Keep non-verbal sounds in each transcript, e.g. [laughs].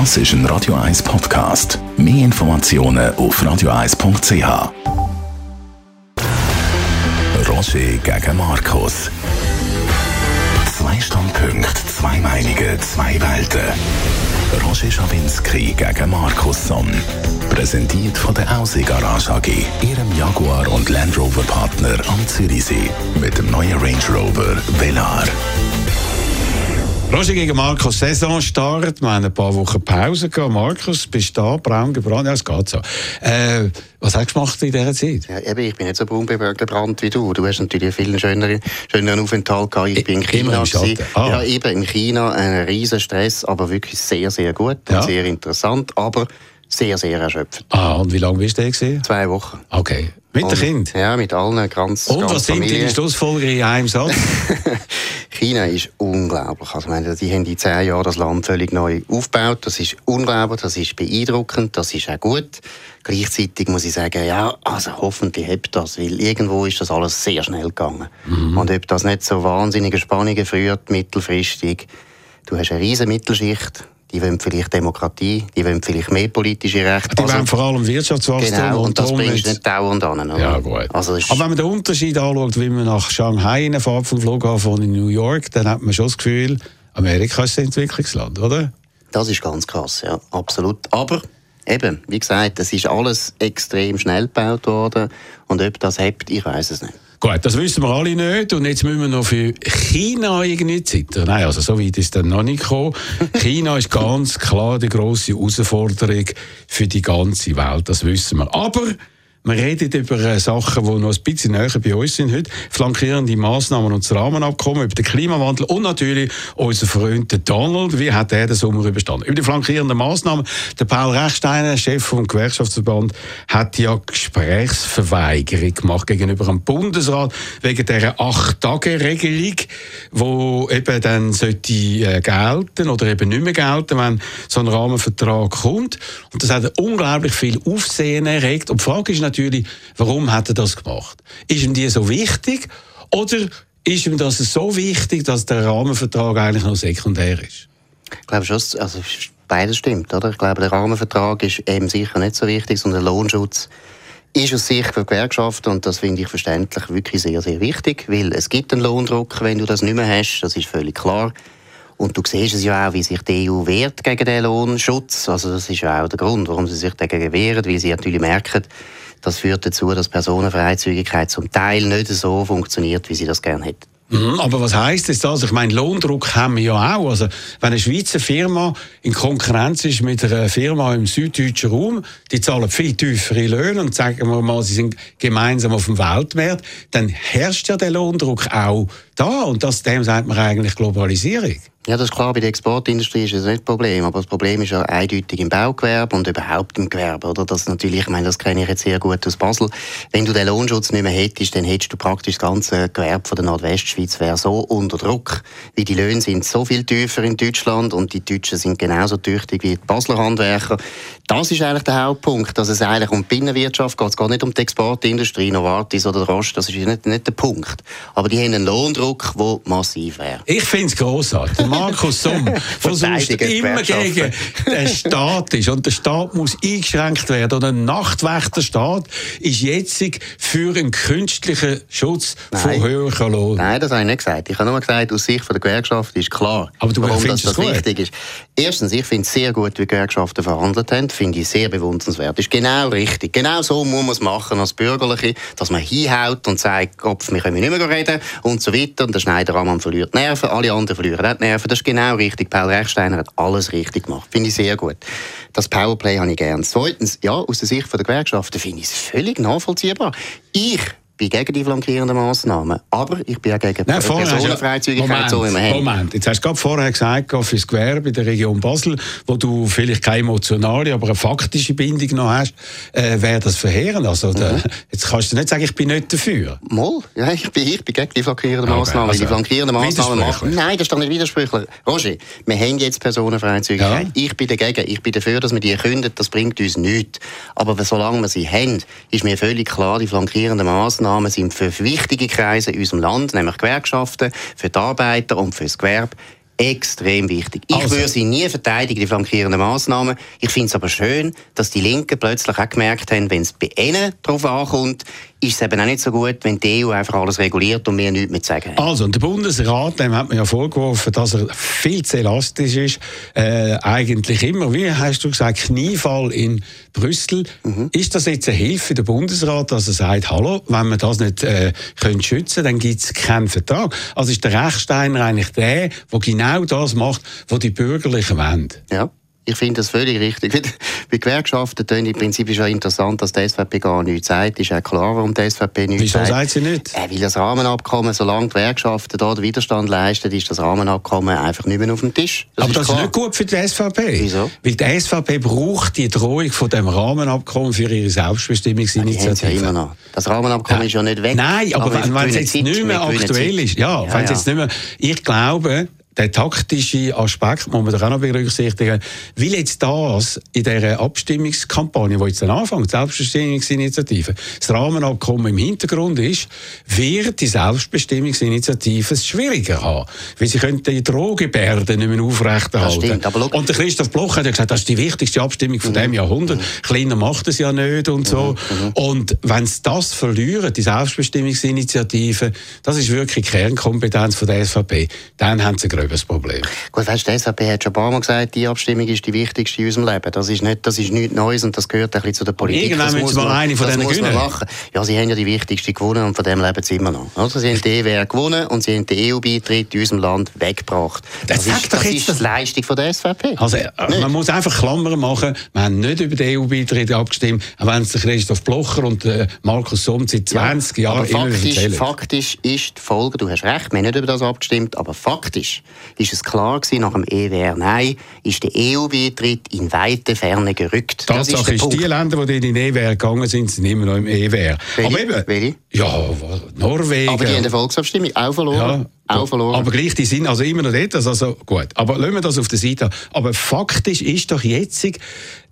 Das ist ein Radio 1 Podcast. Mehr Informationen auf radio1.ch. Roger gegen Markus. Zwei Standpunkte, zwei Meinungen, zwei Welten. Roger Schawinski gegen Markus Somm. Präsentiert von der Aussee Garage AG, Ihrem Jaguar und Land Rover Partner am Zürichsee. Mit dem neuen Range Rover Velar. Roger gegen Markus, Saisonstart. Wir haben ein paar Wochen Pause gehabt. Markus, bist du da? Braun gebrannt? Ja, es geht so. Äh, was hast du gemacht in dieser Zeit? Ja, eben, ich bin nicht so braun gebrannt wie du. Du hast natürlich einen viel schöneren, schöneren Aufenthalt gehabt. Ich bin in China. Ah. Ja, eben in China. Ein riesen Stress, aber wirklich sehr, sehr gut und ja. sehr interessant. Aber sehr, sehr erschöpfend. Ah, und wie lange bist du da gewesen? Zwei Wochen. Okay. Mit dem Kind? Ja, mit allen ganz Und ganz was sind Familie. deine Schlussfolgerungen in einem Satz? [laughs] China ist unglaublich. Also, meine, die haben in zehn Jahren das Land völlig neu aufgebaut. Das ist unglaublich, das ist beeindruckend, das ist auch gut. Gleichzeitig muss ich sagen, ja, also hoffentlich hebt das, weil irgendwo ist das alles sehr schnell gegangen. Mhm. Und ob das nicht so wahnsinnige Spannungen führt, mittelfristig, du hast eine riesige Mittelschicht, die wollen vielleicht Demokratie, die wollen vielleicht mehr politische Rechte. Die also, wollen vor allem Wirtschaftswachstum. Genau, und, und das bringst du nicht dauernd an. Oder? Ja, gut. Also Aber wenn man den Unterschied anschaut, wie man nach Shanghai fährt vom Flughafen in New York, dann hat man schon das Gefühl, Amerika ist ein Entwicklungsland, oder? Das ist ganz krass, ja, absolut. Aber eben, wie gesagt, es ist alles extrem schnell gebaut worden und ob das hebt, ich weiß es nicht. Gut, das wissen wir alle nicht. Und jetzt müssen wir noch für China irgendwie zittern. Nein, also so weit ist dann noch nicht gekommen. [laughs] China ist ganz klar die grosse Herausforderung für die ganze Welt. Das wissen wir. Aber wir reden über äh, Sachen, die noch ein bisschen näher bei uns sind heute. Flankierende Massnahmen und das Rahmenabkommen über den Klimawandel und natürlich unser Freund Donald. Wie hat er den Sommer überstanden? Über die flankierenden Massnahmen. Der Paul Rechsteiner, Chef vom Gewerkschaftsverband, hat ja Gesprächsverweigerung gemacht gegenüber dem Bundesrat wegen dieser Acht-Tage-Regelung, wo eben dann sollte äh, gelten oder eben nicht mehr gelten, wenn so ein Rahmenvertrag kommt. Und das hat unglaublich viel Aufsehen erregt. Und die Frage ist natürlich, warum hat er das gemacht? Ist ihm die so wichtig oder ist ihm das so wichtig, dass der Rahmenvertrag eigentlich noch sekundär ist? Ich glaube schon, also beides stimmt, oder? Ich glaube, der Rahmenvertrag ist eben sicher nicht so wichtig, sondern der Lohnschutz ist aus Sicht der Gewerkschaften, und das finde ich verständlich, wirklich sehr, sehr wichtig, weil es gibt einen Lohndruck, wenn du das nicht mehr hast, das ist völlig klar. Und du siehst es ja auch, wie sich die EU wehrt gegen den Lohnschutz. Also das ist ja auch der Grund, warum sie sich dagegen wehren, weil sie natürlich merken, das führt dazu, dass Personenfreizügigkeit zum Teil nicht so funktioniert, wie sie das gerne hätten. Mhm, aber was heißt das? Also ich meine, Lohndruck haben wir ja auch. Also wenn eine Schweizer Firma in Konkurrenz ist mit einer Firma im süddeutschen Raum, die zahlen viel tiefere Löhne und sagen wir mal, sie sind gemeinsam auf dem Weltmarkt, dann herrscht ja der Lohndruck auch da und das, dem sagt man eigentlich Globalisierung. Ja, das ist klar, bei der Exportindustrie ist das nicht das Problem, aber das Problem ist ja eindeutig im Baugewerbe und überhaupt im Gewerbe, oder? Das natürlich, ich meine, das kenne ich jetzt sehr gut aus Basel. Wenn du den Lohnschutz nicht mehr hättest, dann hättest du praktisch das ganze Gewerbe von der Nordwestschweiz wäre so unter Druck, wie die Löhne sind so viel tiefer in Deutschland und die Deutschen sind genauso tüchtig wie die Basler Handwerker. Das ist eigentlich der Hauptpunkt, dass es eigentlich um die Binnenwirtschaft geht. Es geht nicht um die Exportindustrie, Novartis oder Rost, das ist nicht, nicht der Punkt. Aber die haben einen Lohndruck, der massiv wäre. Ich finde es grossartig. Markus Somm [laughs] versucht immer gegen den Staat ist. Und der Staat muss eingeschränkt werden. Und ein Nachtwächterstaat ist jetzt für einen künstlichen Schutz Nein. von höheren Lohn. Nein, das habe ich nicht gesagt. Ich habe nur gesagt, aus Sicht der Gewerkschaft ist klar, Aber du warum das, das wichtig ist. Erstens, ich finde es sehr gut, wie die Gewerkschaften verhandelt haben. Finde ich sehr bewundernswert. Ist genau richtig. Genau so muss man es machen als Bürgerliche, dass man hinhaut und sagt, Kopf, wir können nicht mehr reden und so weiter. Und der Schneidermann verliert Nerven, alle anderen verlieren auch Nerven. Das ist genau richtig. Paul Rechsteiner hat alles richtig gemacht. Finde ich sehr gut. Das Powerplay habe ich gern. Zweitens, ja, aus der Sicht der Gewerkschaften finde ich es völlig nachvollziehbar. Ich bin gegen die flankierenden Massnahmen, aber ich bin auch gegen Nein, Personenfreizügigkeit, so wir haben. Moment, jetzt hast du gerade vorher gesagt, das Gewerbe in der Region Basel, wo du vielleicht keine emotionale, aber eine faktische Bindung noch hast, äh, wäre das verheerend. Also, mhm. da, jetzt kannst du nicht sagen, ich bin nicht dafür. Moll, ja, ich bin, ich bin gegen die flankierenden okay, Massnahmen. Also, die flankierenden Massnahmen machen... Nein, das ist doch nicht widersprüchlich. Roger, wir haben jetzt Personenfreizügigkeit. Ja. Ich bin dagegen, ich bin dafür, dass wir die kündigen, das bringt uns nichts. Aber solange wir sie haben, ist mir völlig klar, die flankierenden Massnahmen Massnahmen sind für wichtige Kreise in unserem Land, nämlich Gewerkschaften, für die Arbeiter und für das Gewerbe, Extrem wichtig. Ich also. würde sie nie verteidigen, die flankierenden Massnahmen. Ich finde es aber schön, dass die Linken plötzlich auch gemerkt haben, wenn es bei ihnen darauf ankommt, ist es eben auch nicht so gut, wenn die EU einfach alles reguliert und wir nichts mehr sagen haben. Also, der Bundesrat, dem hat man ja vorgeworfen, dass er viel zu elastisch ist. Äh, eigentlich immer, wie hast du gesagt, Kniefall in Brüssel. Mhm. Ist das jetzt eine Hilfe für den Bundesrat, dass er sagt, hallo, wenn wir das nicht äh, können schützen dann gibt es keinen Vertrag? Also ist der Rechsteiner eigentlich der, der genau das macht, was die Bürgerlichen wollen? Ja. Ich finde das völlig richtig. Bei Gewerkschaften tun im Prinzip ist ja interessant, dass die SVP gar nichts sagt. Ist auch klar, warum die SVP nichts Wieso sagt. Wieso sagt sie nicht? Äh, weil das Rahmenabkommen, solange die Gewerkschaften da den Widerstand leisten, ist das Rahmenabkommen einfach nicht mehr auf dem Tisch. Das Aber ist das klar. ist nicht gut für die SVP. Wieso? Weil die SVP braucht die Drohung von dem Rahmenabkommen für ihre Selbstbestimmungsinitiative. Ja, immer noch. Das Rahmenabkommen ja. ist ja nicht weg. Nein, aber, aber wenn, wenn es jetzt nicht mehr aktuell ist, ja, ja wenn ja. jetzt nicht mehr, ich glaube, der taktische Aspekt muss man doch auch noch berücksichtigen. Weil jetzt das in dieser Abstimmungskampagne, die jetzt dann anfängt, Selbstbestimmungsinitiative, das Rahmenabkommen im Hintergrund ist, wird die Selbstbestimmungsinitiative es schwieriger haben. Weil sie könnten die Drohgebärden nicht mehr aufrechterhalten. Stimmt, Und der Christoph Bloch hat ja gesagt, das ist die wichtigste Abstimmung von mhm. dem Jahrhundert. Mhm. Kleiner macht es ja nicht und so. Mhm. mhm. Und wenn sie das verlieren, die Selbstbestimmungsinitiative, das ist wirklich Kernkompetenz von der SVP, dann haben sie eben das Problem. Gut, weißt, die SVP hat schon ein paar Mal gesagt, die Abstimmung ist die wichtigste in unserem Leben. Das ist, nicht, das ist nichts Neues und das gehört ein bisschen zu der Politik. Irgendwann müssen wir eine von denen gewinnen. Machen. Ja, sie haben ja die wichtigste gewonnen und von dem leben sie immer noch. Also, sie haben die EWR gewonnen und sie haben den EU-Beitritt in unserem Land weggebracht. Das, das, ist, das ist die Leistung von der SVP. Also, äh, man muss einfach Klammern machen. Wir haben nicht über den EU-Beitritt abgestimmt, auch wenn es Christoph Blocher und äh, Markus Somm seit 20 ja, Jahren immer faktisch, faktisch ist die Folge, du hast recht, wir haben nicht über das abgestimmt, aber faktisch ist es klar gewesen, nach dem EWR Nein, ist der EU-Beitritt in weite Ferne gerückt. Das, das ist, ist die Länder, die in den EWR gegangen sind, sind immer noch im EWR. Welche? Aber eben, Welche? Ja, Norwegen. Aber die haben eine Volksabstimmung auch verloren. Ja. Auch verloren. Aber gleich, die sind also immer noch dort. Also gut. Aber lassen wir das auf der Seite. Aber faktisch ist doch jetzt,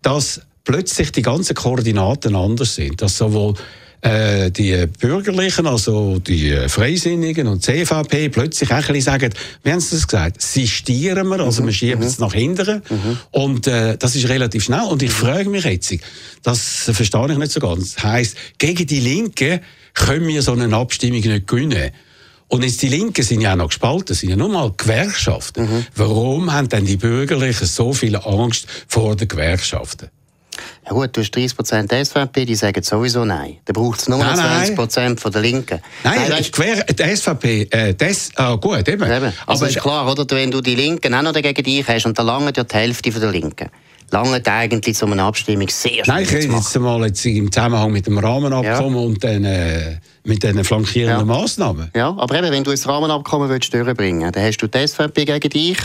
dass plötzlich die ganzen Koordinaten anders sind. Dass sowohl äh, die Bürgerlichen, also die Freisinnigen und CVP, plötzlich auch ein bisschen sagen, wie haben sie das gesagt, sistieren wir, also mhm. wir schieben es mhm. nach hinten. Mhm. Und äh, das ist relativ schnell. Und ich mhm. frage mich jetzt, das verstehe ich nicht so ganz. Das heisst, gegen die Linken können wir so eine Abstimmung nicht gewinnen. Und jetzt die Linken sind ja auch noch gespalten, sind ja nur mal Gewerkschaften. Mhm. Warum haben denn die Bürgerlichen so viel Angst vor den Gewerkschaften? Ja gut, du hast 30 Prozent der SVP, die sagen sowieso nein. Da braucht es nur nein, 20 Prozent von der Linken. Nein, nein weißt, quer, die SVP, äh, das, ah, gut, eben. eben. Also aber ist klar, oder, wenn du die Linken auch noch dagegen dich hast, und da lange ja die Hälfte von der Linken lange eigentlich zu einer Abstimmung sehr Nein, ich rede jetzt mal jetzt im Zusammenhang mit dem Rahmenabkommen ja. und den, äh, mit den flankierenden ja. Massnahmen. Ja, aber eben, wenn du das Rahmenabkommen willst durchbringen willst, dann hast du die SVP gegen dich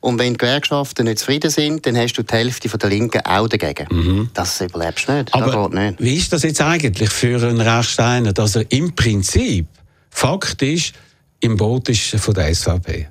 und wenn die Gewerkschaften nicht zufrieden sind, dann hast du die Hälfte der Linken auch dagegen. Mhm. Das überlebst du nicht. Aber nicht. wie ist das jetzt eigentlich für einen Rechsteiner, dass er im Prinzip faktisch im Boot ist von der SVP?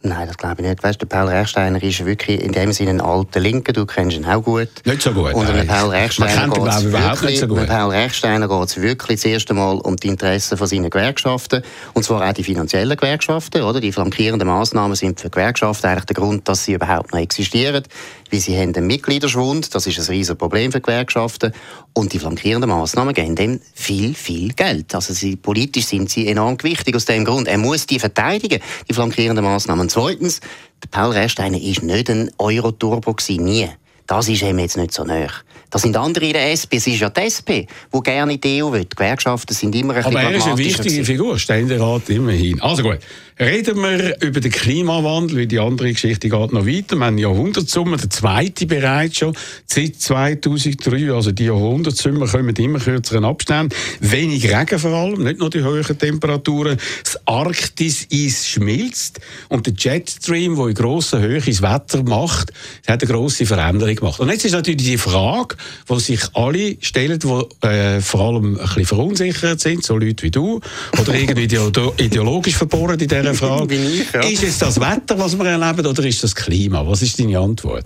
Nein, das glaube ich nicht. Weißt, der Paul Rechsteiner ist wirklich in dem Sinne ein alter Linker. Du kennst ihn auch gut. Nicht so gut. Und Paul Rechsteiner Man kennt ihn, überhaupt nicht so gut. Paul Rechsteiner geht es wirklich das erste Mal um die Interessen von seinen Gewerkschaften. Und zwar auch die finanziellen Gewerkschaften. Oder? Die flankierenden Massnahmen sind für Gewerkschaften eigentlich der Grund, dass sie überhaupt noch existieren. Weil sie haben einen Mitgliederschwund. Das ist ein riesiges Problem für Gewerkschaften. Und die flankierenden Massnahmen geben dem viel, viel Geld. Also sie, politisch sind sie enorm wichtig aus dem Grund. Er muss die verteidigen, die flankierenden Massnahmen. Und zweitens, der Paul Resteiner war nicht ein Euro-Turbo, nie. Das ist ihm jetzt nicht so nahe. Das sind andere in der SP. Es ist ja die SP, die gerne in die EU will. Die Gewerkschaften sind immer ein Aber er ist eine wichtige Figur, Ständerat immerhin. Also gut, reden wir über den Klimawandel, weil die andere Geschichte geht noch weiter. Wir haben Jahrhundertsummer, der zweite bereits schon, seit 2003. Also die Jahrhundertsummer kommen immer kürzeren Abständen. Wenig Regen vor allem, nicht nur die hohen Temperaturen. Das Arktis-Eis schmilzt und der Jetstream, der in grosser Höhe das Wetter macht, hat eine grosse Veränderung gemacht. Und jetzt ist natürlich die Frage, die sich alle stellen, die äh, vor allem ein bisschen verunsichert sind, so Leute wie du, oder irgendwie [laughs] ideologisch verbohrt in dieser Frage. [laughs] ich, ja. Ist es das Wetter, was wir erleben, oder ist das Klima? Was ist deine Antwort?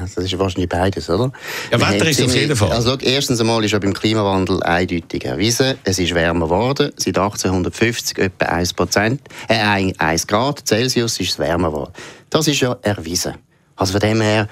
das ist wahrscheinlich beides, oder? Ja, Wetter ist auf jeden Fall. Also, erstens einmal ist ja beim Klimawandel eindeutig erwiesen, es ist wärmer geworden. Seit 1850 etwa 1, Prozent, äh, 1 Grad Celsius ist es wärmer geworden. Das ist ja erwiesen. Also von dem her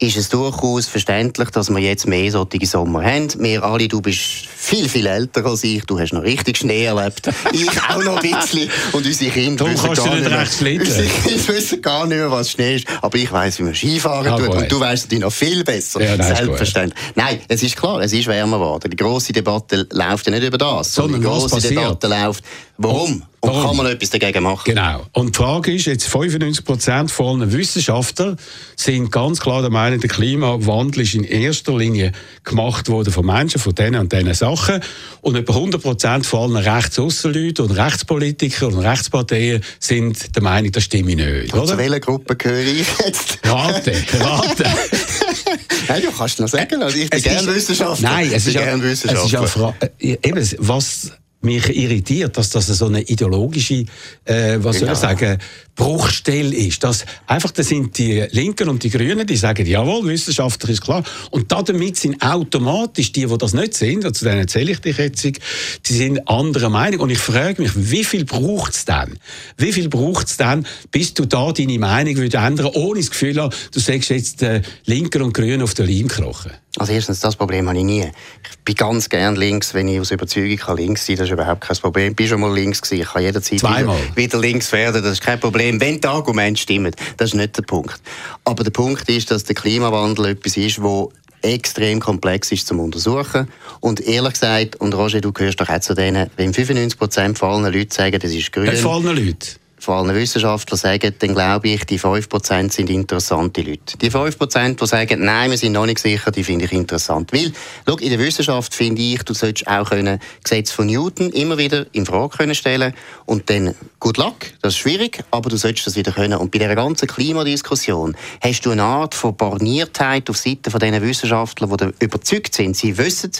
ist es durchaus verständlich, dass wir jetzt mehr solche Sommer haben. Wir alle, du bist viel, viel älter als ich, du hast noch richtig Schnee erlebt. [laughs] ich auch noch ein bisschen. Und unsere Kinder wissen gar, nicht mehr, unsere Kinder wissen gar nicht mehr, was Schnee ist. Aber ich weiss, wie man Skifahren ah, tut. Und du weißt natürlich noch viel besser. Ja, nein, Selbstverständlich. Nein, es ist klar, es ist wärmer geworden. Die grosse Debatte läuft ja nicht über das. Sondern die grosse Debatte läuft, warum? Und kann man etwas dagegen machen? Genau. Und die Frage ist, jetzt 95 Prozent von allen Wissenschaftler sind ganz klar der Meinung, der Klimawandel ist in erster Linie gemacht worden von Menschen, von denen und diesen Sachen. Und etwa 100 Prozent von allen Rechtsaußenleuten und Rechtspolitiker und Rechtsparteien sind der Meinung, das stimme nicht. Oder? Zu welcher Gruppe gehöre ich jetzt? Rate, rate. [laughs] Nein, du kannst noch sagen, also ich bin gerne Wissenschaftler. Nein, es ist, ja, es ist ja, äh, eben, was mich irritiert, dass das so eine ideologische, äh, was genau. soll ich genau. sagen, Bruchstelle ist. Dass einfach, das sind die Linken und die Grünen, die sagen, jawohl, wissenschaftlich ist klar. Und damit sind automatisch die, die das nicht sind, und zu denen erzähle ich dich jetzt, die sind anderer Meinung. Und ich frage mich, wie viel braucht es denn? Wie viel braucht es denn, bis du da deine Meinung würdest ändern, ohne das Gefühl hast, du sagst jetzt äh, Linken und Grünen auf den Leim krochen? Also erstens, das Problem habe ich nie. Ich bin ganz gern links, wenn ich aus Überzeugung kann links sein kann. Das ist überhaupt kein Problem. Ich bin schon mal links gewesen. Ich kann jederzeit wieder, wieder, links werden. Das ist kein Problem, wenn die Argumente stimmen. Das ist nicht der Punkt. Aber der Punkt ist, dass der Klimawandel etwas ist, wo extrem komplex ist zum Untersuchen. Und ehrlich gesagt, und Roger, du gehörst doch auch zu denen, wenn 95 Prozent von allen sagen, das ist grün. Von allen? Vor allem Wissenschaftler sagen, dann glaube ich, die 5% sind interessante Leute. Die 5%, die sagen, nein, wir sind noch nicht sicher, die finde ich interessant. Weil, schau, in der Wissenschaft finde ich, du solltest auch können Gesetz von Newton immer wieder in Frage können stellen und dann, good luck, das ist schwierig, aber du solltest das wieder können. Und bei dieser ganzen Klimadiskussion hast du eine Art von Borniertheit auf Seite von diesen Wissenschaftlern, die überzeugt sind, sie wissen,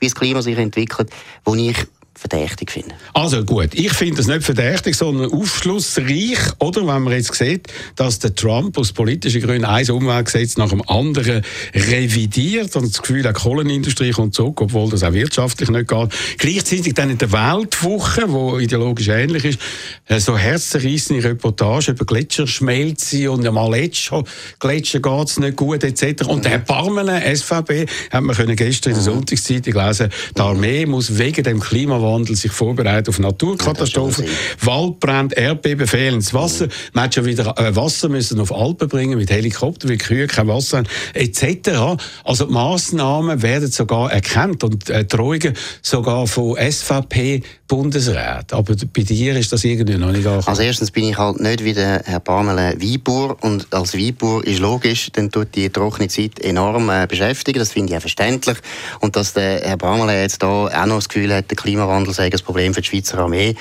wie das Klima sich entwickelt, wo ich verdächtig finden. Also gut, ich finde das nicht verdächtig, sondern aufschlussreich, oder? Wenn man jetzt sieht, dass der Trump aus politischen Gründen ein Umweltgesetz nach dem anderen revidiert und das Gefühl, die Kohlenindustrie kommt zurück, obwohl das auch wirtschaftlich nicht geht. Gleichzeitig dann in der Weltwoche, wo ideologisch ähnlich ist, äh, so herzzerreissende Reportage über Gletscherschmelze und am Aletsch Gletscher geht es nicht gut etc. Und der Parmelen, SVP, hat man gestern in der mhm. Sonntagszeitung lesen, die Armee muss wegen dem Klimawandel Klimawandel sich vorbereitet auf Naturkatastrophen, ja, Waldbrand, Erdbeben, fehlendes Wasser. Mhm. Man hat schon wieder äh, Wasser müssen auf Alpen bringen mit Helikoptern, weil Kühe kein Wasser haben, etc. Also die Massnahmen werden sogar erkannt und äh, Drohungen sogar von SVP Bundesrat. Aber bei dir ist das irgendwie noch nicht angekommen. Also erstens bin ich halt nicht wie der Herr Pamela Weinbauer und als Weinbauer ist logisch, dann tut die trockene Zeit enorm äh, beschäftigen. Das finde ich auch verständlich. Und dass der Herr Pamela jetzt da auch noch das Gefühl hat, der Klimawandel sei ein Problem für die Schweizer Armee,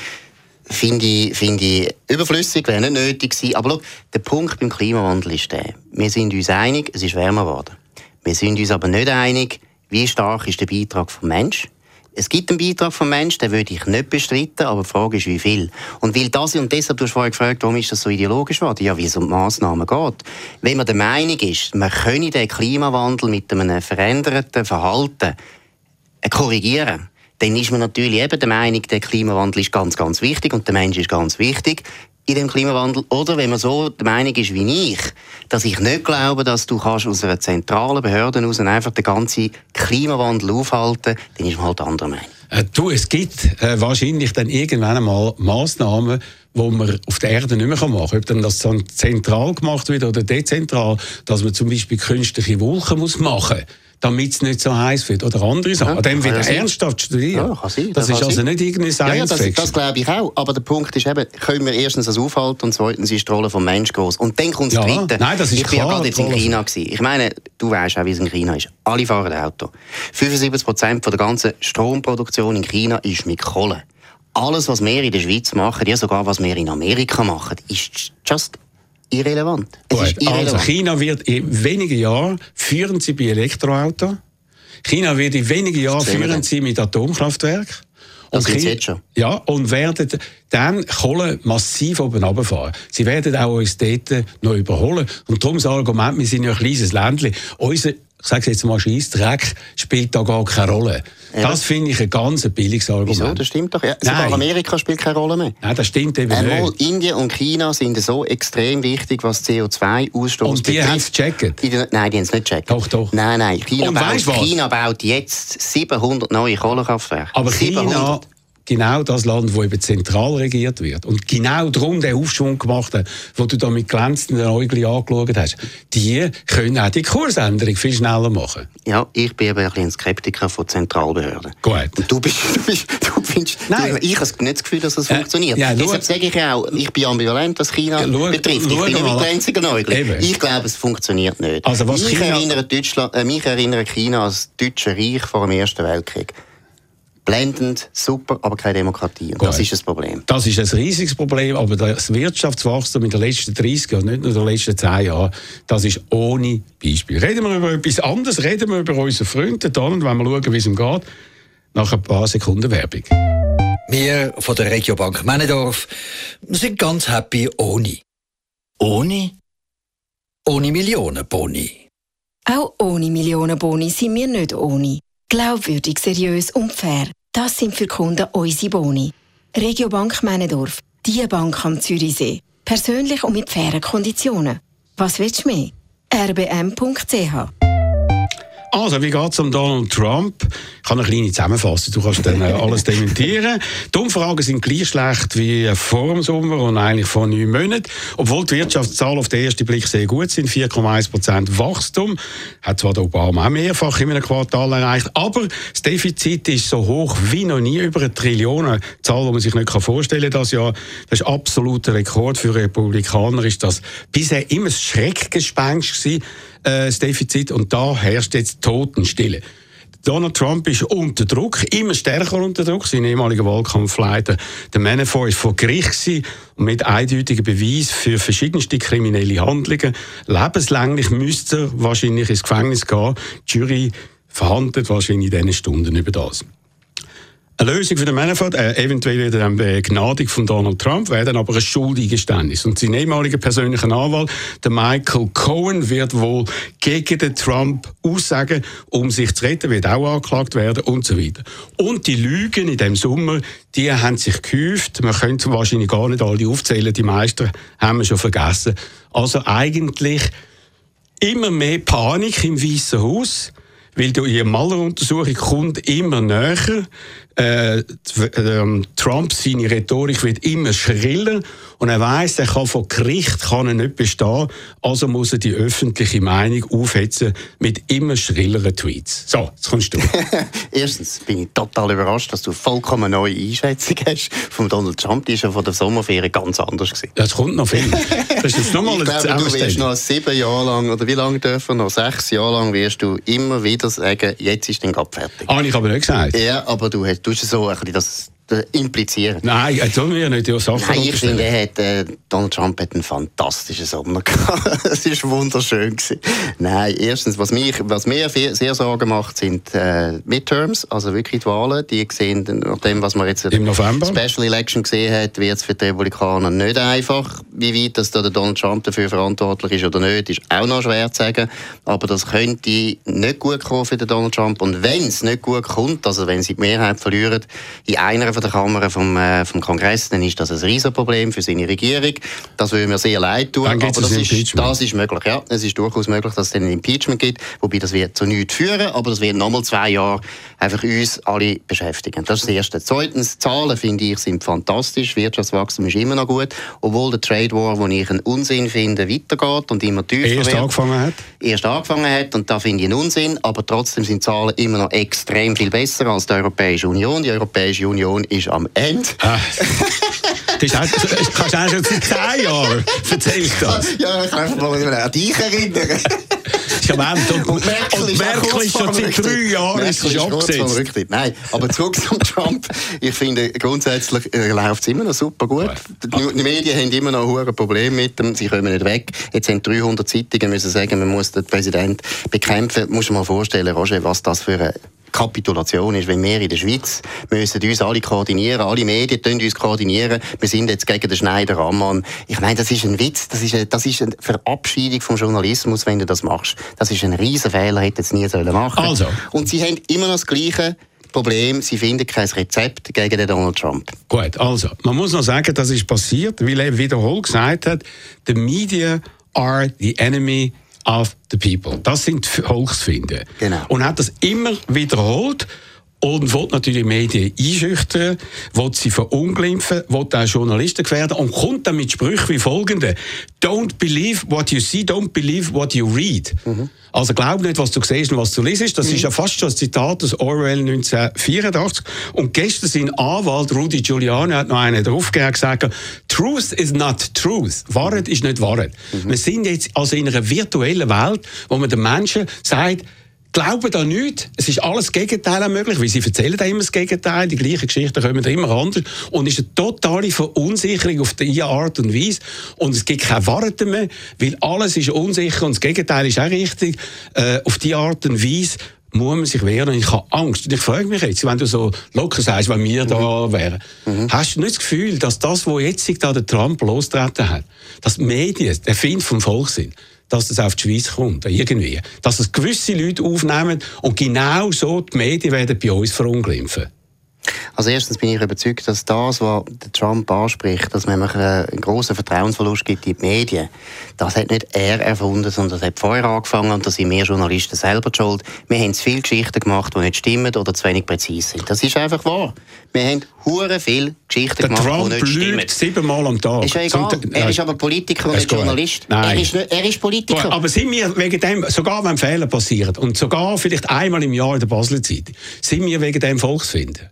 finde ich, find ich überflüssig, wäre nicht nötig gewesen. Aber schau, der Punkt beim Klimawandel ist der, wir sind uns einig, es ist wärmer geworden. Wir sind uns aber nicht einig, wie stark ist der Beitrag vom Menschen es gibt einen Beitrag vom Menschen, den würde ich nicht bestreiten, aber die Frage ist, wie viel. Und weil das, und deshalb, du hast vorhin gefragt, warum ist das so ideologisch geworden? Ja, wie es um die Massnahmen geht. Wenn man der Meinung ist, man könne den Klimawandel mit einem veränderten Verhalten korrigieren, dann ist man natürlich eben der Meinung, der Klimawandel ist ganz, ganz wichtig und der Mensch ist ganz wichtig in dem Klimawandel. Oder wenn man so der Meinung ist wie ich, dass ich nicht glaube, dass du kannst aus einer zentralen Behörde heraus einfach den ganzen Klimawandel aufhalten, dann ist man halt anderer Meinung. Äh, du, es gibt äh, wahrscheinlich dann irgendwann einmal Massnahmen, wo man auf der Erde nicht mehr machen kann. Ob dann das zentral gemacht wird oder dezentral, dass man zum Beispiel künstliche Wolken muss machen muss damit es nicht so heiß wird. Oder andere Sachen. Ja, An dem wird ernsthaft studieren. Ja, kann sein, das, das ist also sein. nicht irgendeine Science ja, ja, das, das glaube ich auch. Aber der Punkt ist eben, können wir erstens das aufhalten und zweitens ist die Rolle vom Mensch groß. Und dann kommt das ja, Dritte. Nein, das ist ich klar. War gerade jetzt in China. Gewesen. Ich meine, du weißt auch, wie es in China ist. Alle fahren Auto. 75 Prozent der ganzen Stromproduktion in China ist mit Kohle. Alles, was wir in der Schweiz machen, ja sogar was wir in Amerika machen, ist just irrelevant. Gut, ist irrelevant. Also China wird in wenigen Jahren führen sie bei Elektroautos China wird in wenigen Jahren führen sie mit Atomkraftwerken. Das sind jetzt schon. Ja, und werden dann Kohle massiv oben runterfahren. Sie werden auch uns dort noch überholen. Und darum das Argument, wir sind ja ein kleines Ländchen. Unser sage jetzt mal, Scheissdreck spielt da gar keine Rolle. Ja. Das finde ich ein ganz billiges Argument. Wieso? Das stimmt doch. Ja, sogar Amerika spielt keine Rolle mehr. Nein, das stimmt eben Einmal nicht. Indien und China sind so extrem wichtig, was CO2-Ausstoß betrifft. Und die haben es gecheckt? Nein, die haben es nicht gecheckt. Doch, doch. Nein, nein. China, baut, China baut jetzt 700 neue Kohlekraftwerke. Aber 700. China genau das Land, wo eben zentral regiert wird und genau darum den Aufschwung gemacht hat, wo du da mit glänzenden Äuglein angeschaut hast, die können auch die Kursänderung viel schneller machen. Ja, ich bin eben ein, ein Skeptiker von Zentralbehörden. Gut. Und du bist, [laughs] du bist, du findest, Nein. Du, ich habe nicht das Gefühl, dass das äh, funktioniert. Ja, Deshalb sage ich auch, ich bin ambivalent, was China ja, betrifft. Ich bin nicht mit glänzigen Äuglein. Ich glaube, es funktioniert nicht. Also was mich, China... erinnert Deutschland, äh, mich erinnert China als deutsche Reich vor dem Ersten Weltkrieg blendend, super, aber keine Demokratie. Und das ist das Problem. Das ist ein riesiges Problem, aber das Wirtschaftswachstum in den letzten 30 Jahren, nicht nur in den letzten 10 Jahren, das ist ohne Beispiel. Reden wir über etwas anderes, reden wir über unsere Freunde da und wenn wir schauen, wie es ihm geht, nach ein paar Sekunden Werbung. Wir von der Regiobank Männendorf sind ganz happy ohne. Ohne? Ohne Millionenboni. Auch ohne Millionenboni sind wir nicht ohne. Glaubwürdig, seriös und fair. Das sind für Kunden unsere Boni. Regiobank Männendorf. Die Bank am Zürichsee. Persönlich und mit fairen Konditionen. Was willst du mehr? rbm.ch also, wie geht es um Donald Trump? Ich kann eine kleine Zusammenfassung, du kannst dann äh, [laughs] alles dementieren. Die Umfragen sind gleich schlecht wie vor dem Sommer und eigentlich vor neun Monaten. Obwohl die Wirtschaftszahlen auf den ersten Blick sehr gut sind, 4,1% Wachstum, hat zwar der Obama auch mehrfach in einem Quartal erreicht, aber das Defizit ist so hoch wie noch nie, über eine Trillion, Zahl, die man sich nicht vorstellen kann das Jahr. Das ist absoluter Rekord für Republikaner, ist das bisher immer ein Schreckgespenst gewesen, äh, das Defizit. Und da herrscht jetzt Totenstille. Donald Trump ist unter Druck, immer stärker unter Druck. Sein ehemaliger Wahlkampfleiter, der Manafort, ist vor Gericht und mit eindeutigen Beweisen für verschiedenste kriminelle Handlungen. Lebenslänglich müsste er wahrscheinlich ins Gefängnis gehen. Die Jury verhandelt wahrscheinlich in diesen Stunden über das. Eine Lösung für den Manafort, äh, eventuell wieder eine Begnadigung von Donald Trump, wäre dann aber ein Schuldigeständnis. Und sein ehemaliger persönlicher Anwalt, der Michael Cohen, wird wohl gegen den Trump aussagen, um sich zu retten, wird auch angeklagt werden und so weiter. Und die Lügen in dem Sommer, die haben sich gehäuft. Man könnte wahrscheinlich gar nicht alle aufzählen, die meisten haben wir schon vergessen. Also eigentlich immer mehr Panik im Weißen Haus weil durch die Maleruntersuchung kommt immer näher. Äh, äh, Trump, seine Rhetorik wird immer schriller und er weiß, er kann vor Gericht kann er nicht bestehen, also muss er die öffentliche Meinung aufhetzen mit immer schrilleren Tweets. So, jetzt kommst du. [laughs] Erstens bin ich total überrascht, dass du vollkommen neue Einschätzung hast von Donald Trump. Die ist ja von der Sommerferien ganz anders gewesen. Das kommt noch viel. [laughs] Das ist jetzt nochmal ich glaube, du wirst noch sieben Jahre lang, oder wie lange dürfen noch sechs Jahre lang, wirst du immer wieder sagen, jetzt ist den Gap fertig. Ah, ich aber nicht gesagt. Ja, aber du hast, du hast so ein bisschen das implizieren. Nein, jetzt sollen wir ja nicht die Sachen Nein, ich finde, hat, äh, Donald Trump hat einen fantastischen Sommer [laughs] gehabt. es war wunderschön. Gewesen. Nein, erstens, was, mich, was mir sehr Sorgen macht, sind äh, Midterms, also wirklich die Wahlen. Die sehen, nach dem, was man jetzt im November Special Election gesehen hat, wird es für die Republikaner nicht einfach. Wie weit dass da der Donald Trump dafür verantwortlich ist oder nicht, ist auch noch schwer zu sagen. Aber das könnte nicht gut kommen für den Donald Trump. Und wenn es nicht gut kommt, also wenn sie die Mehrheit verlieren, in einer von der Kammer vom, äh, vom Kongress, dann ist das ein Riesenproblem für seine Regierung. Das würde mir sehr leid tun, aber das ist, das ist möglich. Ja, es ist durchaus möglich, dass es dann ein Impeachment gibt, wobei das wird zu nichts führen, aber das wird nochmal zwei Jahre einfach uns alle beschäftigen. Das ist das Erste. Zweitens, Zahlen, finde ich, sind fantastisch. Wirtschaftswachstum ist immer noch gut, obwohl der Trade War, wo ich einen Unsinn finde, weitergeht und immer tiefer erst wird. angefangen hat? Erst angefangen hat und da finde ich einen Unsinn, aber trotzdem sind Zahlen immer noch extrem viel besser als die Europäische Union. Die Europäische Union ist am Ende. Ah. Das kannst du auch schon seit zehn Jahren erzählt das. [laughs] Ja, ich kann mich mal an dich erinnern. Ja, und, und Merkel, und Merkel ist schon seit drei Jahren ist abgesetzt. Nein, aber zurück zum Trump. Ich finde, grundsätzlich äh, läuft es immer noch super gut. Die, die Medien haben immer noch ein Problem mit dem. Sie kommen nicht weg. Jetzt haben 300 Zeitungen müssen sagen, man muss den Präsidenten bekämpfen. Muss man mal vorstellen, Roger, was das für eine Kapitulation ist, wenn wir in der Schweiz müssen uns alle koordinieren, alle Medien tun uns koordinieren, wir sind jetzt gegen den Schneider Ammann. Ich meine, das ist ein Witz, das ist eine, das ist eine Verabschiedung vom Journalismus, wenn du das machst. Das ist ein riesen Fehler, hätte es nie sollen machen. Also. Und sie haben immer noch das Gleiche Problem, sie finden kein Rezept gegen den Donald Trump. Gut, also, man muss noch sagen, das ist passiert, weil er wiederholt gesagt hat, the media are the enemy of the people. Das sind Volksfinden. Genau. Und hat das immer wiederholt und will natürlich die Medien einschüchtern, will sie verunglimpfen, will auch Journalisten gefährden und kommt dann mit Sprüchen wie folgende. Don't believe what you see, don't believe what you read. Mhm. Also glaub nicht, was du siehst und was du liest. Das ist ja fast schon ein Zitat aus Orwell 1984. Und gestern sein Anwalt Rudy Giuliani hat noch einen draufgegeben gesagt, Truth is not truth. Wahrheit ist nicht Wahrheit. Mhm. Wir sind jetzt also in einer virtuellen Welt, wo man den Menschen sagt, glauben da nicht. Es ist alles Gegenteil möglich, weil sie erzählen da immer das Gegenteil. Die gleichen Geschichten kommen da immer anders. Und es ist eine totale Verunsicherung auf diese Art und Weise. Und es gibt keine Worte mehr, weil alles ist unsicher und das Gegenteil ist auch richtig. Äh, auf diese Art und Weise muss man sich wehren. Und ich habe Angst. Und ich frage mich jetzt, wenn du so locker sagst, wenn wir da wären, hast du nicht das Gefühl, dass das, was jetzt da der Trump losgetreten hat, dass die Medien der Find vom Volk sind, dass das auf die Schweiz kommt, irgendwie. Dass es gewisse Leute aufnehmen und genau so die Medien werden bei uns verunglimpfen. Also erstens bin ich überzeugt, dass das, was Trump anspricht, dass man einen grossen Vertrauensverlust gibt in die Medien, das hat nicht er erfunden, sondern das hat vorher angefangen und da sind wir Journalisten selber die schuld. Wir haben zu viele Geschichten gemacht, die nicht stimmen oder zu wenig präzise sind. Das ist einfach wahr. Wir haben hure viele Geschichten Der gemacht, Trump die nicht stimmen. lügt siebenmal am Tag. Ist ja egal. Zum- er ist aber Politiker und nicht. Journalist. Nein. Er ist, nicht, er ist Politiker. Gut, Aber sind wir wegen dem, sogar wenn Fehler passieren, und sogar vielleicht einmal im Jahr in der Basler Zeitung, sind wir wegen dem Volksfinden?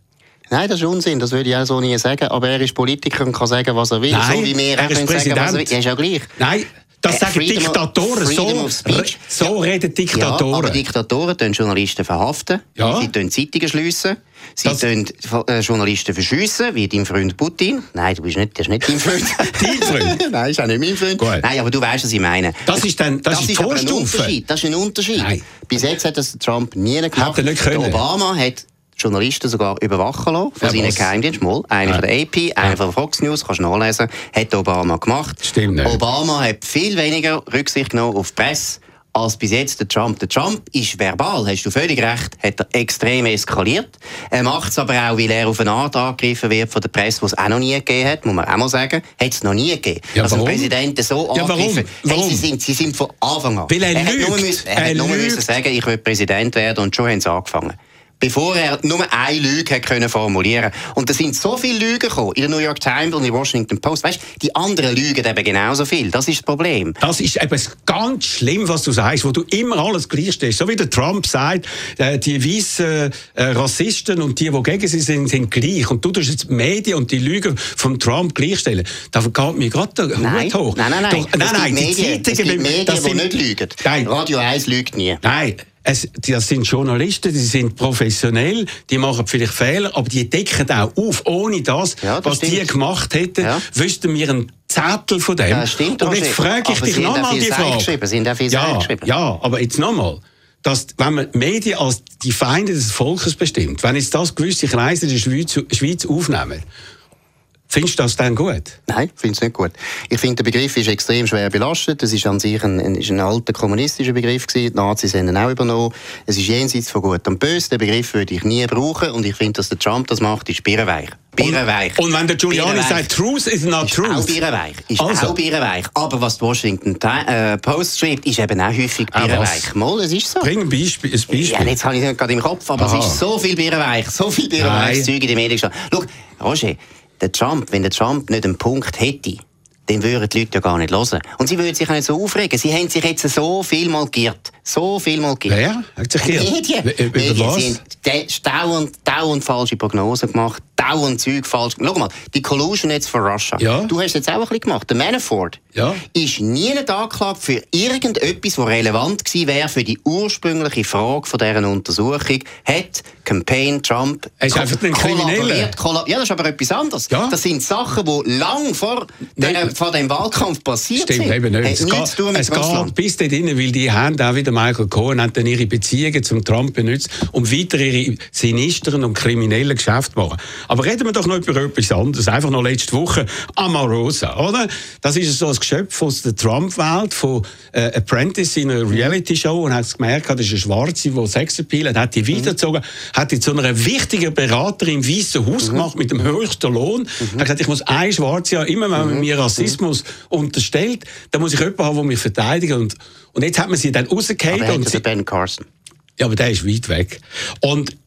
Nein, das ist Unsinn, das würde ich auch so nie sagen. Aber er ist Politiker und kann sagen, was er will. Nein, so wie wir er ist können sagen, was er will. Präsident. Ja, ist ja gleich. Nein, das Äh, sagen Freedom Diktatoren. Freedom so so reden Ja, Diktatoren. aber Diktatoren tun Journalisten verhaften. Ja. Sie tun Zeitungen schliessen. Sie Das- tun äh, Journalisten verschiessen, wie dein Freund Putin. Nein, du bist nicht, das ist nicht dein Freund. [laughs] Dein Freund? [laughs] Nein, ist auch nicht mein Freund. Gut. Nein, aber du weißt, was ich meine. Das ist dann- das ist die aber ein. Unterschied. Das ist ein Unterschied. Nein. Bis jetzt hat das Trump nie gemacht. Hat er nicht können. Der Obama hat Journalisten sogar überwachen lassen von Ja, seinen? Geheimdiensten. Mal, einer Ja. von der AP, einer von der Fox News, kannst du nachlesen, hat Obama gemacht. Stimmt nicht. Obama hat viel weniger Rücksicht genommen auf die Presse als bis jetzt der Trump. Der Trump ist verbal, hast du völlig recht, hat er extrem eskaliert. Er macht es aber auch, weil er auf eine Art angegriffen wird von der Presse, die es auch noch nie gegeben hat, muss man auch mal sagen. Hat es noch nie gegeben. Ja, also warum? Präsidenten so Ja, warum? angegriffen. Hey, Warum? sie, sind, sie sind von Anfang an. Weil er hat nur, lügt. müssen, er Er hat nur lügt. müssen sagen, ich will Präsident werden und schon haben sie angefangen. Bevor er nur eine Lüge können formulieren Und da sind so viele Lügen gekommen, in der New York Times und in der Washington Post. Weißt, die anderen lügen eben genauso viel. Das ist das Problem. Das ist eben ganz schlimm, was du sagst, wo du immer alles gleich stehst. So wie der Trump sagt, äh, die weißen äh, Rassisten und die, die gegen sie sind, sind gleich. Und du tust jetzt die Medien und die Lügen vom Trump gleichstellen. Da geht mir gerade der Nein, Hut hoch. nein, nein, nein. Doch, nein, es nein, die Medien, es Zeitungen, gibt Medien das die sind- nicht lügen. Nein. Radio 1 lügt nie. Nein, es, das sind Journalisten, die sind professionell, die machen vielleicht Fehler, aber die decken auch auf. Ohne das, Ja, das was die stimmt. gemacht hätten, Ja. wüssten wir einen Zettel von dem. Ja, stimmt, Und jetzt frage ich Aber dich nochmal die Frage. haben auch ja, geschrieben. ja, aber jetzt nochmal. Dass, wenn man Medien als die Feinde des Volkes bestimmt, wenn jetzt das gewisse Kreise in der Schweiz, Schweiz aufnehmen, findest du das dann gut? Nein, ich finde es nicht gut. Ich finde, der Begriff ist extrem schwer belastet. Das ist an sich ein, ein, ist ein alter kommunistischer Begriff gewesen. Die Nazis haben ihn auch übernommen. Es ist jenseits von Gut und Böse. Den Begriff würde ich nie brauchen. Und ich finde, dass der Trump das macht, ist birrenweich. Birrenweich. Und wenn der Giuliani sagt, Truth is not Ist auch truth. birrenweich. Ist Also. auch birrenweich. Aber was die Washington äh, Post schreibt, ist eben auch häufig Ah, birrenweich. Mal, es ist so. Bring ein Beispiel. Ein Beispiel. Ja, jetzt habe ich es nicht gerade im Kopf, aber Aha. es ist so viel birrenweich, so viel birrenweiches. Zeug in den Medien gestanden. Schau, Roger, der Trump, wenn der Trump nicht einen Punkt hätte, dann würden die Leute ja gar nicht hören. Und sie würden sich auch nicht so aufregen. Sie haben sich jetzt so viel mal geirrt. So viel mal geirrt. Wer hat sich geirrt? Medien. Über Medien. was? De- dauernd, dauernd falsche Prognosen gemacht, dauernd Zeug falsch gemacht. Schau mal, die Collusion jetzt von Russia. Ja. Du hast jetzt auch ein bisschen gemacht. Der Manafort Ja. ist nie angeklagt für irgendetwas, was relevant gewesen wäre für die ursprüngliche Frage von dieser Untersuchung. Hat Campaign Trump Er ist einfach ein Krimineller. ja, das ist aber etwas anderes. Ja. Das sind Sachen, die lang vor, der, vor dem Wahlkampf passiert Stimmt sind. eben nicht. Hat Es geht, es geht bis dort rein, weil die haben auch wieder Michael Cohen haben dann ihre Beziehungen zum Trump benutzt, um weiter ihre sinisteren und kriminellen Geschäfte zu machen. Aber reden wir doch noch über etwas anderes. Einfach noch letzte Woche Amarosa, oder? Das ist so ein Geschöpf aus der Trump-Welt, von äh, Apprentice in einer Reality-Show und hat gemerkt, das ist eine Schwarze, die Sexappeal hat, hat die mhm. weitergezogen, hat die zu einer wichtigen Beraterin im Weißen Haus mhm. gemacht mit dem höchsten Lohn. Mhm. Hat gesagt, ich muss ein Schwarze haben, immer wenn man mhm. mir Rassismus unterstellt, dann muss ich jemanden haben, der mich verteidigt. Und, und jetzt hat man sie dann rausgehört. Aber und sie, Ben Carson. Ja, aber der ist weit weg. Und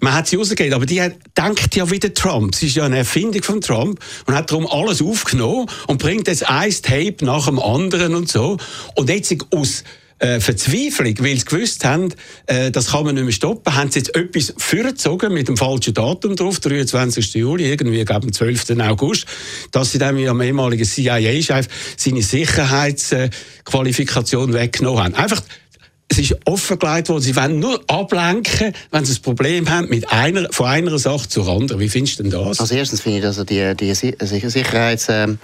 man hat sie rausgegeben, aber die denkt ja wie der Trump. Sie ist ja eine Erfindung von Trump und hat darum alles aufgenommen und bringt jetzt ein Tape nach dem anderen und so. Und jetzt aus äh, Verzweiflung, weil sie gewusst haben, äh, das kann man nicht mehr stoppen, haben sie jetzt etwas vorgezogen mit dem falschen Datum drauf, 23. Juli, irgendwie, glaube am 12. August, dass sie dann am ehemaligen CIA-Chef seine Sicherheitsqualifikation weggenommen haben. Einfach es ist offengelegt worden, sie wollen nur ablenken, wenn sie ein Problem haben mit einer, von einer Sache zur anderen. Wie findest du denn das? Also erstens finde ich, dass die, die Sicherheits... Ähm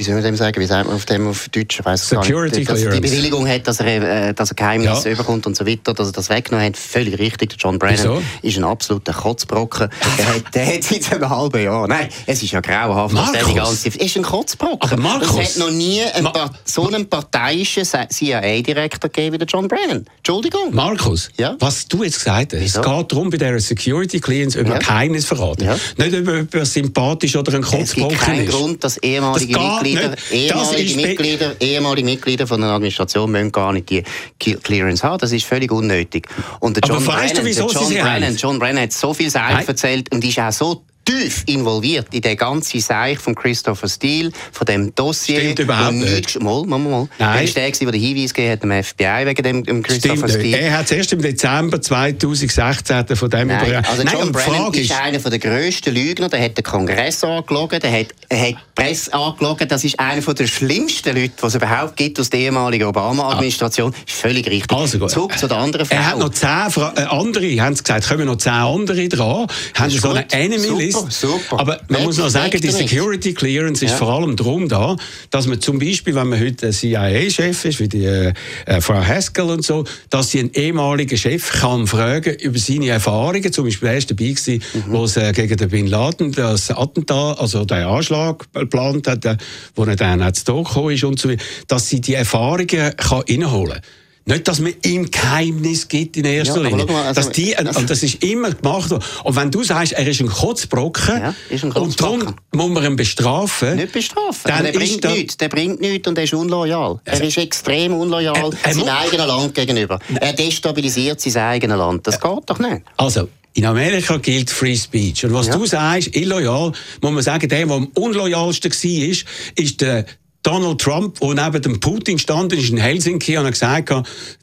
wie soll man dem sagen, wie sagt man auf dem auf Deutsch? Weiss Security gar nicht, dass die Bewilligung hat, dass er, äh, dass er Geheimnisse ja. überkommt und so weiter, dass er das weggenommen hat, völlig richtig. Der John Brennan Wieso? ist ein absoluter Kotzbrocken. der, hat, der hat seit einem halben Jahr, nein, es ist ja grauenhaft, Markus. die ganze ist ein Kotzbrocken. Aber Markus. Es hat noch nie einen Ma so einen parteiischen CIA-Direktor gegeben wie der John Brennan. Entschuldigung. Markus, ja? was du jetzt gesagt hast, Wieso? es geht darum, bei dieser Security Clearance über ja. Geheimnis verraten. Ja. Nicht über, über sympathisch oder ein Kotzbrocken Es gibt keinen Grund, dass ehemalige das Mitglieder, ehemalige Mitglieder, ehemalige Mitglieder von der Administration müssen gar nicht die Clearance haben. Das ist völlig unnötig. Und der John Brennan, du, wieso John sie Brennan, John Brennan hat so viel Seite erzählt und ist auch so tief involviert in den ganzen Seich von Christopher Steele, von dem Dossier. Stimmt überhaupt nicht. Mal, mal, mal. Nein. War der, der den Hinweis gegeben hat, dem FBI wegen dem, dem Christopher Stimmt Steele. Er hat erst im Dezember 2016 von dem Nein, also Nein, John Brennan ist, ist einer der grössten Lügner. Der hat den Kongress angelogen, der hat, er hat die Presse angelogen. Das ist einer der schlimmsten Leute, die es überhaupt gibt aus der ehemaligen Obama-Administration. Ah. Ist völlig richtig. Also gut. Zurück zu der anderen Frau. Er hat noch zehn Fra äh, andere, haben sie gesagt, kommen noch zehn andere dran. Haben so eine Enemy-List. Super, super. Aber man muss noch sagen, die Security Clearance ist ja. vor allem darum da, dass man zum Beispiel, wenn man heute CIA-Chef ist, wie die äh, äh, Frau Haskell und so, dass sie einen ehemaligen Chef kann fragen über seine Erfahrungen. Zum Beispiel er war dabei gewesen, mhm. wo es äh, gegen den Bin Laden das Attentat, also den Anschlag geplant hat, äh, wo er dann auch zu ist und so, dass sie die Erfahrungen kann reinholen kann. Nicht, dass man ihm Geheimnis gibt in erster ja, Linie. Mal, also, dass die, das, und das ist immer gemacht. Und wenn du sagst, er ist ein Kotzbrocken, ja, ist ein Kotzbrocken. und darum muss man ihn bestrafen. Nicht bestrafen. Dann der bringt da, nichts. Der bringt nichts und er ist unloyal. Also, er ist extrem unloyal er, er seinem eigenen Land gegenüber. Er destabilisiert sein eigenes Land. Das geht doch nicht. Also, in Amerika gilt Free Speech. Und was ja. du sagst, illoyal, muss man sagen, der, der am unloyalsten war, ist der Donald Trump, der neben dem Putin stand, ist in Helsinki und hat gesagt,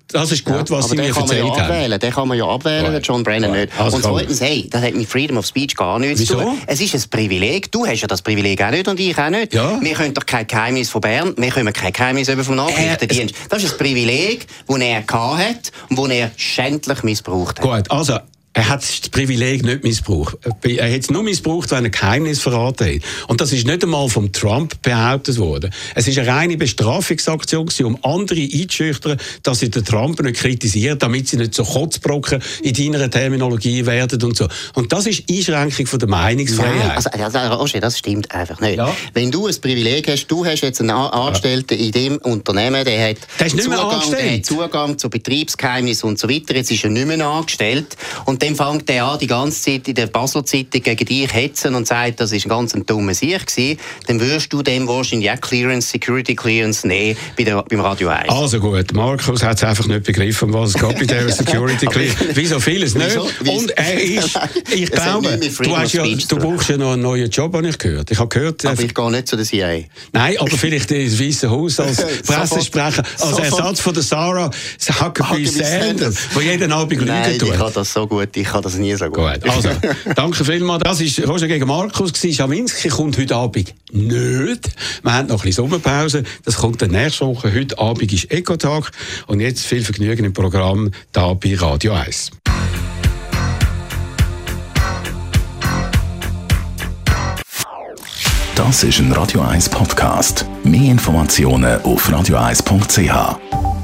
das ist gut, was ja, sie mir erzählt ja haben. Den kann man ja abwählen, ja. John Brennan ja. nicht. Also und zweitens, hey, das hat mit Freedom of Speech gar nichts Wieso? zu tun. Es ist ein Privileg. Du hast ja das Privileg auch nicht und ich auch nicht. Ja. Wir können doch kein Geheimnis von Bern, wir können kein Geheimnis über vom Nachrichtendienst. Äh, das ist ein Privileg, das er hat und das er schändlich missbraucht hat. Gut, also er hat das Privileg nicht missbraucht. Er hat es nur missbraucht, wenn er Geheimnis verraten hat. Und das ist nicht einmal vom Trump behauptet worden. Es ist eine reine Bestrafungsaktion, um andere einzuschüchtern, dass sie den Trump nicht kritisieren, damit sie nicht so Kotzbrocken in deiner Terminologie werden und so. Und das ist Einschränkung von der Meinungsfreiheit. Nein, also, also Roger, das stimmt einfach nicht. Ja. Wenn du ein Privileg hast, du hast jetzt einen Angestellten ja. in dem Unternehmen, der hat, der Zugang, der hat Zugang zu Betriebsgeheimnissen und so weiter. Jetzt ist er nicht mehr angestellt. Und dann fängt er an, die ganze Zeit in der Basel Zeitung gegen dich hetzen und sagt, das ist ein ganz dummer Sieg gewesen, dann wirst du dem wahrscheinlich auch Clearance, Security Clearance nehmen bei der, beim Radio 1. Also gut, Markus hat es einfach nicht begriffen, was es geht bei der [laughs] Security Clearance. Wieso vieles nicht? Und er [laughs] ist, ich glaube, du, hast ja, du brauchst ja noch einen neuen Job, habe ich gehört. Ich habe gehört... Aber ich gehe nicht zu der CIA. Nein, aber [laughs] vielleicht ins Weiße Haus als Pressesprecher, als Ersatz von der Sarah Huckabee Sanders, die jeden Abend lügen tut. ich kann das so gut, ich kann das nie so gut. gut. Also, danke vielmals. Das war Roger gegen Markus. Schawinski kommt heute Abend nicht. Wir haben noch ein bisschen Sommerpause. Das kommt dann nächste Woche. Heute Abend ist Ecotag. Und jetzt viel Vergnügen im Programm da bei Radio 1. Das ist ein Radio 1 Podcast. Mehr Informationen auf radio1.ch.